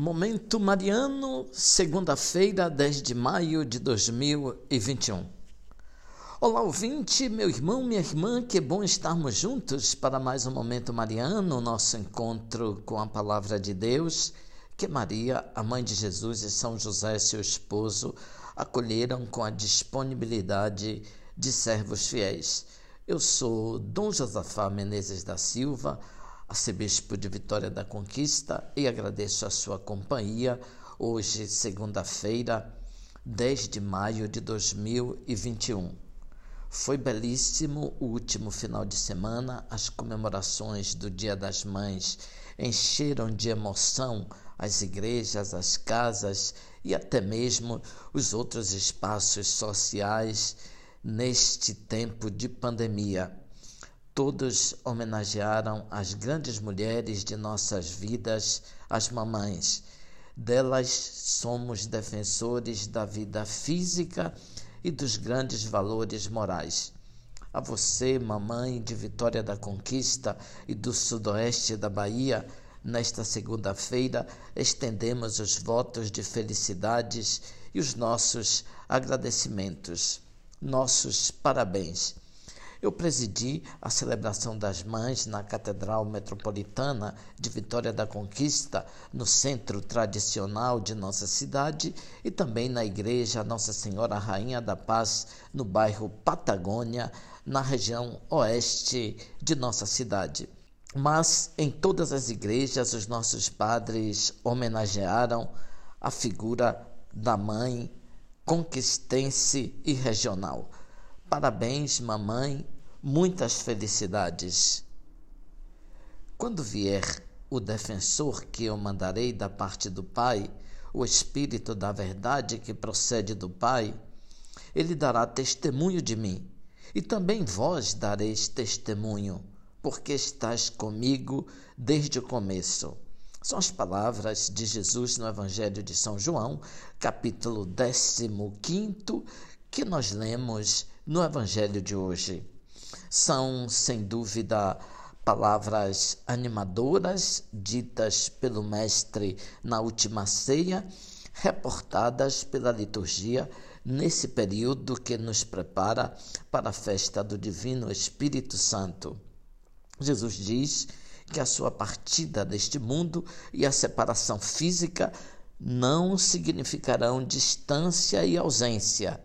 Momento Mariano, segunda-feira, 10 de maio de 2021. Olá, ouvinte, meu irmão, minha irmã, que bom estarmos juntos para mais um Momento Mariano, nosso encontro com a Palavra de Deus, que Maria, a mãe de Jesus e São José, seu esposo, acolheram com a disponibilidade de servos fiéis. Eu sou Dom Josafá Menezes da Silva, arcebispo de Vitória da Conquista, e agradeço a sua companhia hoje, segunda-feira, 10 de maio de 2021. Foi belíssimo o último final de semana, as comemorações do Dia das Mães encheram de emoção as igrejas, as casas e até mesmo os outros espaços sociais neste tempo de pandemia. Todos homenagearam as grandes mulheres de nossas vidas, as mamães. Delas somos defensores da vida física e dos grandes valores morais. A você, mamãe de Vitória da Conquista e do Sudoeste da Bahia, nesta segunda-feira estendemos os votos de felicidades e os nossos agradecimentos, nossos parabéns. Eu presidi a celebração das mães na Catedral Metropolitana de Vitória da Conquista, no centro tradicional de nossa cidade, e também na Igreja Nossa Senhora Rainha da Paz, no bairro Patagônia, na região oeste de nossa cidade. Mas em todas as igrejas, os nossos padres homenagearam a figura da mãe conquistense e regional. Parabéns, mamãe, muitas felicidades. Quando vier o defensor que eu mandarei da parte do Pai, o Espírito da verdade que procede do Pai, ele dará testemunho de mim, e também vós dareis testemunho, porque estás comigo desde o começo. São as palavras de Jesus no Evangelho de São João, capítulo 15, que nós lemos no Evangelho de hoje. São, sem dúvida, palavras animadoras ditas pelo Mestre na última ceia, reportadas pela liturgia nesse período que nos prepara para a festa do Divino Espírito Santo. Jesus diz que a sua partida deste mundo e a separação física não significarão distância e ausência.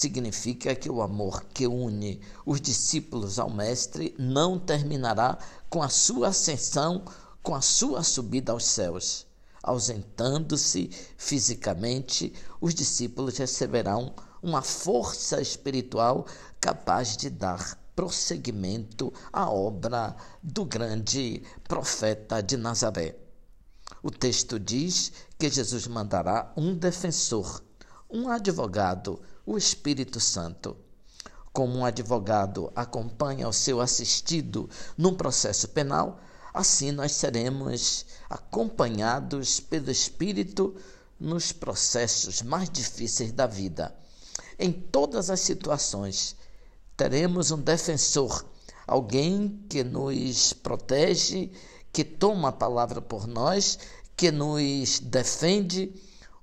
Significa que o amor que une os discípulos ao Mestre não terminará com a sua ascensão, com a sua subida aos céus. Ausentando-se fisicamente, os discípulos receberão uma força espiritual capaz de dar prosseguimento à obra do grande profeta de Nazaré. O texto diz que Jesus mandará um defensor, um advogado, o Espírito Santo. Como um advogado acompanha o seu assistido num processo penal, assim nós seremos acompanhados pelo Espírito nos processos mais difíceis da vida. Em todas as situações, teremos um defensor, alguém que nos protege, que toma a palavra por nós, que nos defende,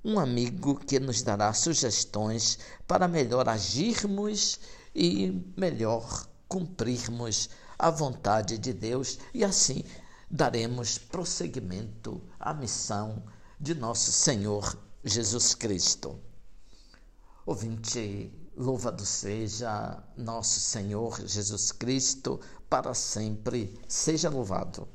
um amigo que nos dará sugestões para melhor agirmos e melhor cumprirmos a vontade de Deus e assim daremos prosseguimento à missão de nosso Senhor Jesus Cristo. Ouvinte, louvado seja nosso Senhor Jesus Cristo, para sempre seja louvado.